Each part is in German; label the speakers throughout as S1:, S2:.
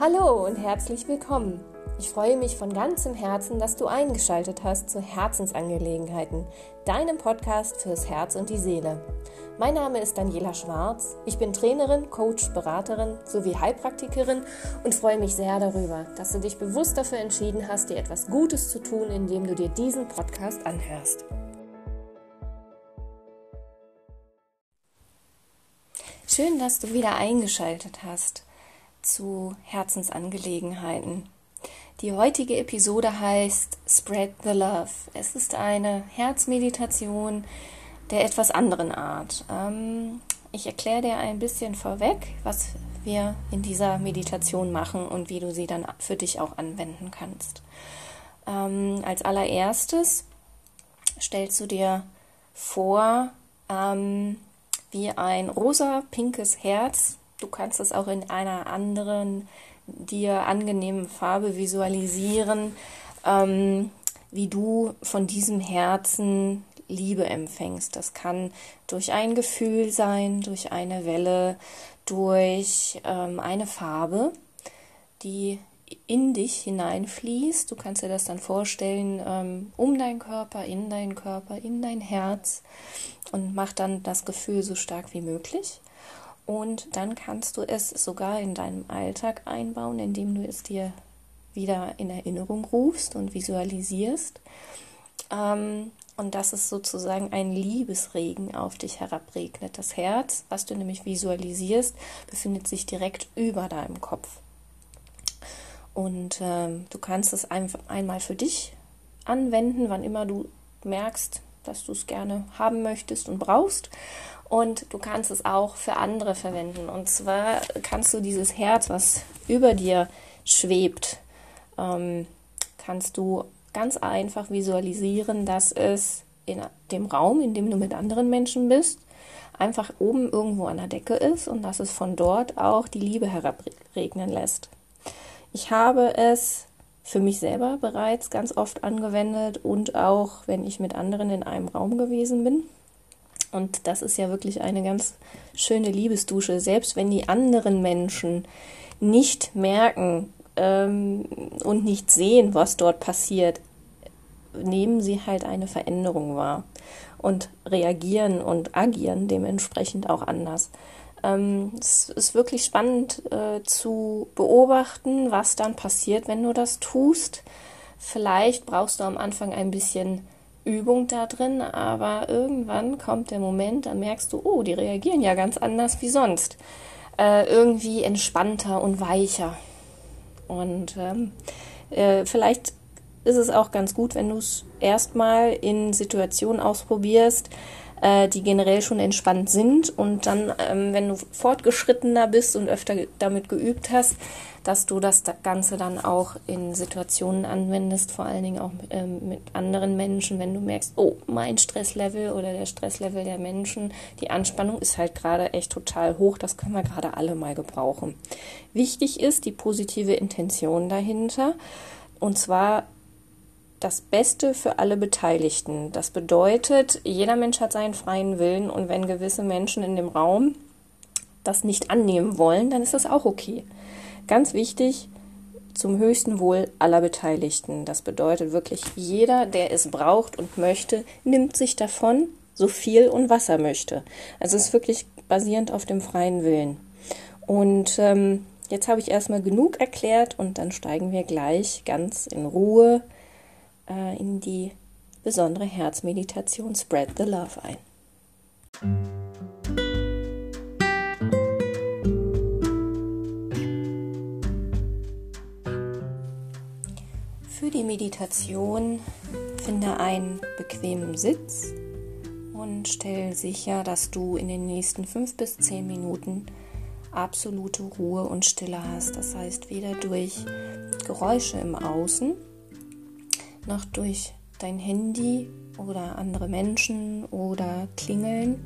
S1: Hallo und herzlich willkommen. Ich freue mich von ganzem Herzen, dass du eingeschaltet hast zu Herzensangelegenheiten, deinem Podcast fürs Herz und die Seele. Mein Name ist Daniela Schwarz. Ich bin Trainerin, Coach, Beraterin sowie Heilpraktikerin und freue mich sehr darüber, dass du dich bewusst dafür entschieden hast, dir etwas Gutes zu tun, indem du dir diesen Podcast anhörst. Schön, dass du wieder eingeschaltet hast zu Herzensangelegenheiten. Die heutige Episode heißt Spread the Love. Es ist eine Herzmeditation der etwas anderen Art. Ähm, ich erkläre dir ein bisschen vorweg, was wir in dieser Meditation machen und wie du sie dann für dich auch anwenden kannst. Ähm, als allererstes stellst du dir vor, ähm, wie ein rosa-pinkes Herz Du kannst es auch in einer anderen, dir angenehmen Farbe visualisieren, ähm, wie du von diesem Herzen Liebe empfängst. Das kann durch ein Gefühl sein, durch eine Welle, durch ähm, eine Farbe, die in dich hineinfließt. Du kannst dir das dann vorstellen, ähm, um deinen Körper, in deinen Körper, in dein Herz und mach dann das Gefühl so stark wie möglich. Und dann kannst du es sogar in deinem Alltag einbauen, indem du es dir wieder in Erinnerung rufst und visualisierst. Ähm, und dass es sozusagen ein Liebesregen auf dich herabregnet. Das Herz, was du nämlich visualisierst, befindet sich direkt über deinem Kopf. Und ähm, du kannst es einfach einmal für dich anwenden, wann immer du merkst, dass du es gerne haben möchtest und brauchst. Und du kannst es auch für andere verwenden. Und zwar kannst du dieses Herz, was über dir schwebt, ähm, kannst du ganz einfach visualisieren, dass es in dem Raum, in dem du mit anderen Menschen bist, einfach oben irgendwo an der Decke ist und dass es von dort auch die Liebe herabregnen lässt. Ich habe es für mich selber bereits ganz oft angewendet und auch, wenn ich mit anderen in einem Raum gewesen bin. Und das ist ja wirklich eine ganz schöne Liebesdusche, selbst wenn die anderen Menschen nicht merken ähm, und nicht sehen, was dort passiert, nehmen sie halt eine Veränderung wahr und reagieren und agieren dementsprechend auch anders. Ähm, es ist wirklich spannend äh, zu beobachten, was dann passiert, wenn du das tust. Vielleicht brauchst du am Anfang ein bisschen Übung da drin, aber irgendwann kommt der Moment, da merkst du, oh, die reagieren ja ganz anders wie sonst. Äh, irgendwie entspannter und weicher. Und ähm, äh, vielleicht ist es auch ganz gut, wenn du es erstmal in Situationen ausprobierst, äh, die generell schon entspannt sind und dann, ähm, wenn du fortgeschrittener bist und öfter damit geübt hast, dass du das Ganze dann auch in Situationen anwendest, vor allen Dingen auch ähm, mit anderen Menschen, wenn du merkst, oh, mein Stresslevel oder der Stresslevel der Menschen, die Anspannung ist halt gerade echt total hoch, das können wir gerade alle mal gebrauchen. Wichtig ist die positive Intention dahinter und zwar das Beste für alle Beteiligten. Das bedeutet, jeder Mensch hat seinen freien Willen und wenn gewisse Menschen in dem Raum das nicht annehmen wollen, dann ist das auch okay. Ganz wichtig, zum höchsten Wohl aller Beteiligten. Das bedeutet wirklich, jeder, der es braucht und möchte, nimmt sich davon so viel und was er möchte. Also es ist wirklich basierend auf dem freien Willen. Und ähm, jetzt habe ich erstmal genug erklärt und dann steigen wir gleich ganz in Ruhe äh, in die besondere Herzmeditation Spread the Love ein. Für die Meditation finde einen bequemen Sitz und stell sicher, dass du in den nächsten fünf bis zehn Minuten absolute Ruhe und Stille hast. Das heißt, weder durch Geräusche im Außen noch durch dein Handy oder andere Menschen oder Klingeln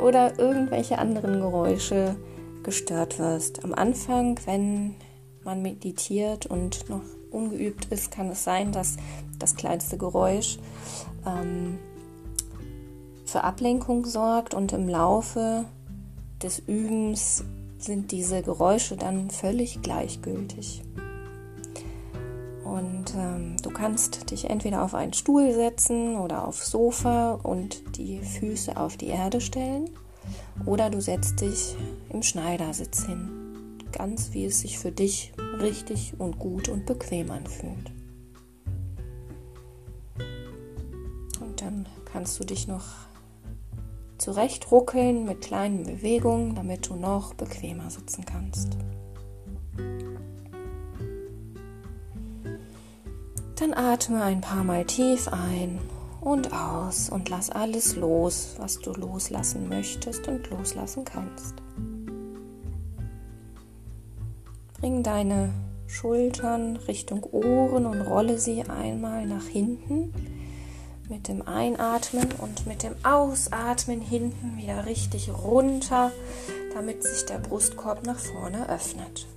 S1: oder irgendwelche anderen Geräusche gestört wirst. Am Anfang, wenn man meditiert und noch ungeübt ist, kann es sein, dass das kleinste Geräusch ähm, für Ablenkung sorgt und im Laufe des Übens sind diese Geräusche dann völlig gleichgültig. Und ähm, du kannst dich entweder auf einen Stuhl setzen oder aufs Sofa und die Füße auf die Erde stellen. Oder du setzt dich im Schneidersitz hin. Ganz wie es sich für dich richtig und gut und bequem anfühlt. Und dann kannst du dich noch zurechtruckeln mit kleinen Bewegungen, damit du noch bequemer sitzen kannst. Dann atme ein paar Mal tief ein und aus und lass alles los, was du loslassen möchtest und loslassen kannst. Bring deine Schultern Richtung Ohren und rolle sie einmal nach hinten. Mit dem Einatmen und mit dem Ausatmen hinten wieder richtig runter, damit sich der Brustkorb nach vorne öffnet.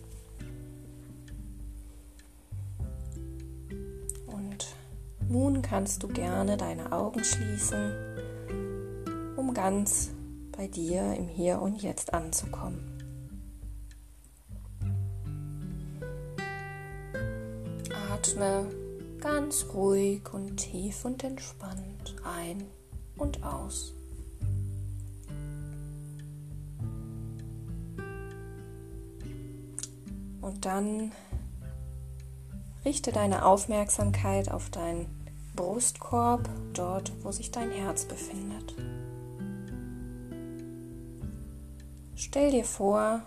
S1: Nun kannst du gerne deine Augen schließen, um ganz bei dir im Hier und Jetzt anzukommen. Atme ganz ruhig und tief und entspannt ein und aus. Und dann richte deine Aufmerksamkeit auf dein Brustkorb, dort, wo sich dein Herz befindet. Stell dir vor,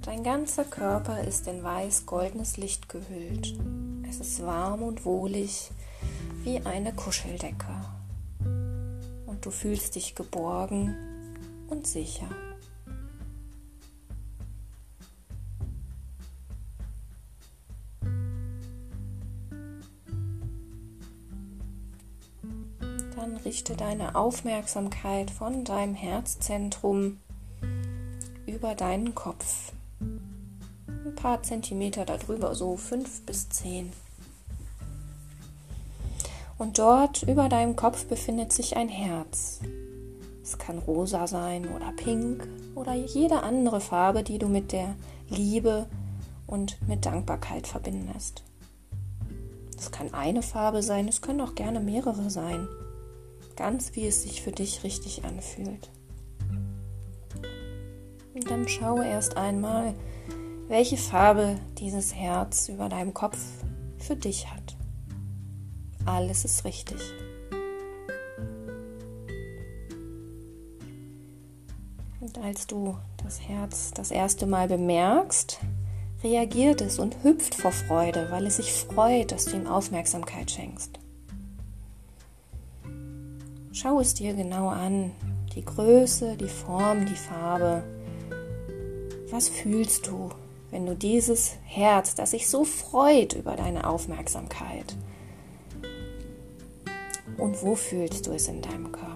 S1: dein ganzer Körper ist in weiß-goldenes Licht gehüllt. Es ist warm und wohlig wie eine Kuscheldecke. Und du fühlst dich geborgen und sicher. Richte deine Aufmerksamkeit von deinem Herzzentrum über deinen Kopf. Ein paar Zentimeter darüber, so fünf bis zehn. Und dort über deinem Kopf befindet sich ein Herz. Es kann rosa sein oder pink oder jede andere Farbe, die du mit der Liebe und mit Dankbarkeit verbindest. Es kann eine Farbe sein, es können auch gerne mehrere sein ganz wie es sich für dich richtig anfühlt. Und dann schaue erst einmal, welche Farbe dieses Herz über deinem Kopf für dich hat. Alles ist richtig. Und als du das Herz das erste Mal bemerkst, reagiert es und hüpft vor Freude, weil es sich freut, dass du ihm Aufmerksamkeit schenkst. Schau es dir genau an. Die Größe, die Form, die Farbe. Was fühlst du, wenn du dieses Herz, das sich so freut über deine Aufmerksamkeit? Und wo fühlst du es in deinem Körper?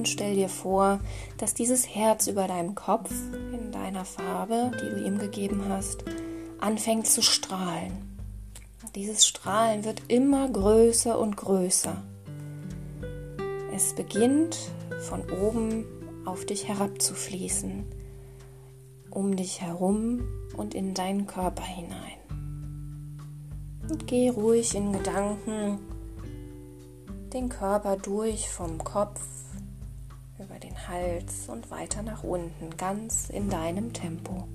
S1: Dann stell dir vor, dass dieses Herz über deinem Kopf in deiner Farbe, die du ihm gegeben hast, anfängt zu strahlen. Dieses Strahlen wird immer größer und größer. Es beginnt von oben auf dich herabzufließen, um dich herum und in deinen Körper hinein. Und geh ruhig in Gedanken den Körper durch vom Kopf Hals und weiter nach unten, ganz in deinem Tempo.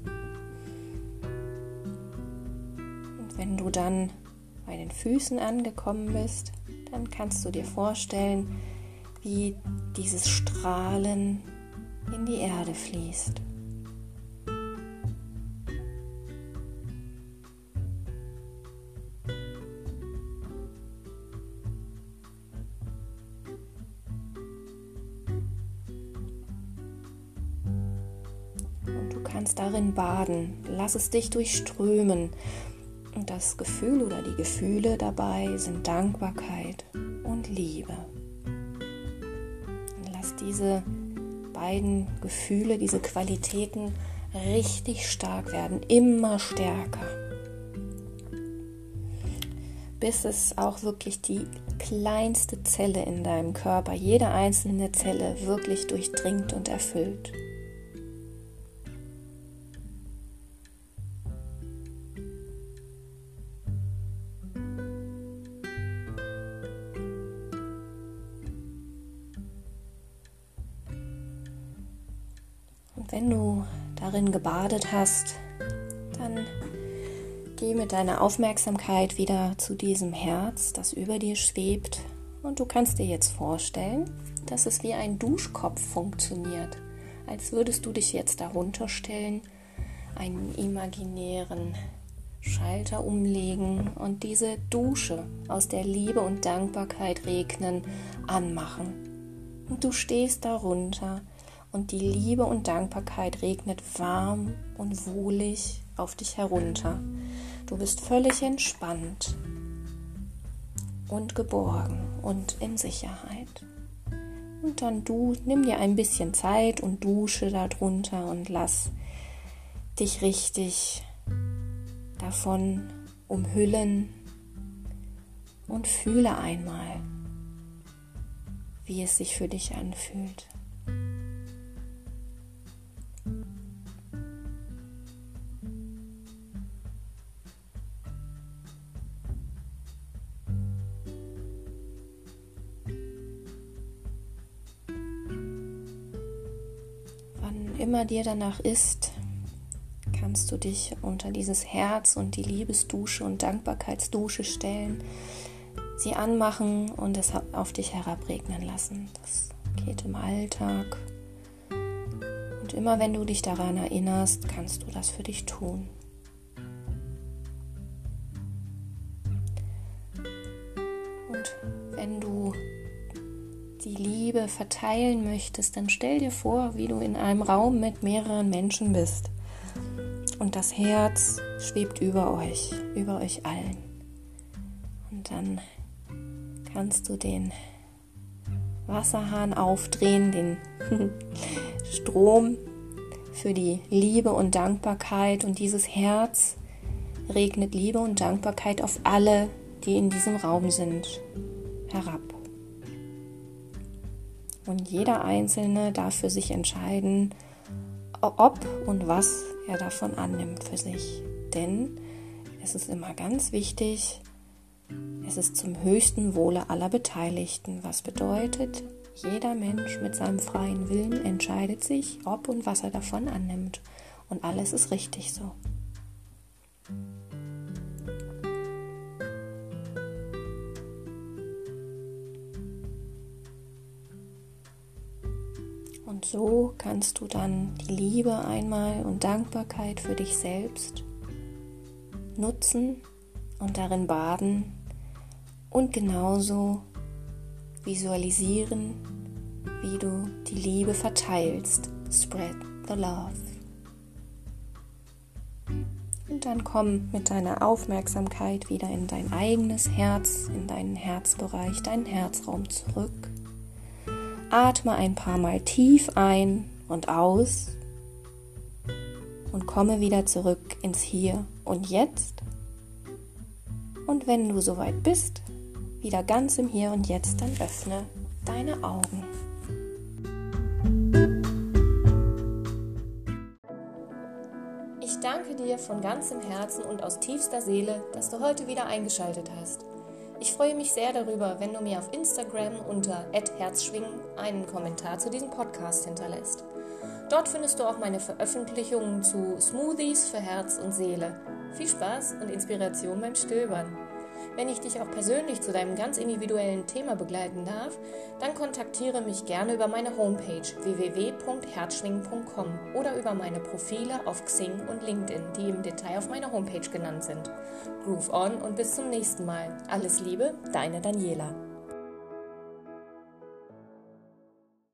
S1: Und wenn du dann bei den Füßen angekommen bist, dann kannst du dir vorstellen, wie dieses Strahlen in die Erde fließt. Kannst darin baden. Lass es dich durchströmen. Und das Gefühl oder die Gefühle dabei sind Dankbarkeit und Liebe. Und lass diese beiden Gefühle, diese Qualitäten richtig stark werden, immer stärker. bis es auch wirklich die kleinste Zelle in deinem Körper, jede einzelne Zelle wirklich durchdringt und erfüllt. Darin gebadet hast, dann Geh mit deiner Aufmerksamkeit wieder zu diesem Herz, das über dir schwebt. Und du kannst dir jetzt vorstellen, dass es wie ein Duschkopf funktioniert. Als würdest du dich jetzt darunter stellen, einen imaginären Schalter umlegen und diese Dusche aus der Liebe und Dankbarkeit regnen anmachen. Und du stehst darunter und die Liebe und Dankbarkeit regnet warm und wohlig auf dich herunter. Du bist völlig entspannt und geborgen und in Sicherheit. Und dann du nimm dir ein bisschen Zeit und dusche darunter und lass dich richtig davon umhüllen und fühle einmal, wie es sich für dich anfühlt. Immer dir danach ist, kannst du dich unter dieses Herz und die Liebesdusche und Dankbarkeitsdusche stellen, sie anmachen und es auf dich herabregnen lassen. Das geht im Alltag. Und immer wenn du dich daran erinnerst, kannst du das für dich tun. Liebe verteilen möchtest, dann stell dir vor, wie du in einem Raum mit mehreren Menschen bist. Und das Herz schwebt über euch, über euch allen. Und dann kannst du den Wasserhahn aufdrehen, den Strom für die Liebe und Dankbarkeit. Und dieses Herz regnet Liebe und Dankbarkeit auf alle, die in diesem Raum sind, herab. Und jeder Einzelne darf für sich entscheiden, ob und was er davon annimmt für sich. Denn es ist immer ganz wichtig, es ist zum höchsten Wohle aller Beteiligten, was bedeutet, jeder Mensch mit seinem freien Willen entscheidet sich, ob und was er davon annimmt. Und alles ist richtig so. So kannst du dann die Liebe einmal und Dankbarkeit für dich selbst nutzen und darin baden und genauso visualisieren, wie du die Liebe verteilst. Spread the love. Und dann komm mit deiner Aufmerksamkeit wieder in dein eigenes Herz, in deinen Herzbereich, deinen Herzraum zurück. Atme ein paar Mal tief ein und aus und komme wieder zurück ins Hier und Jetzt. Und wenn du soweit bist, wieder ganz im Hier und Jetzt, dann öffne deine Augen. Ich danke dir von ganzem Herzen und aus tiefster Seele, dass du heute wieder eingeschaltet hast. Ich freue mich sehr darüber, wenn du mir auf Instagram unter @herzschwingen einen Kommentar zu diesem Podcast hinterlässt. Dort findest du auch meine Veröffentlichungen zu Smoothies für Herz und Seele. Viel Spaß und Inspiration beim Stöbern. Wenn ich dich auch persönlich zu deinem ganz individuellen Thema begleiten darf, dann kontaktiere mich gerne über meine Homepage www.herzschwingen.com oder über meine Profile auf Xing und LinkedIn, die im Detail auf meiner Homepage genannt sind. Groove on und bis zum nächsten Mal. Alles Liebe, deine Daniela.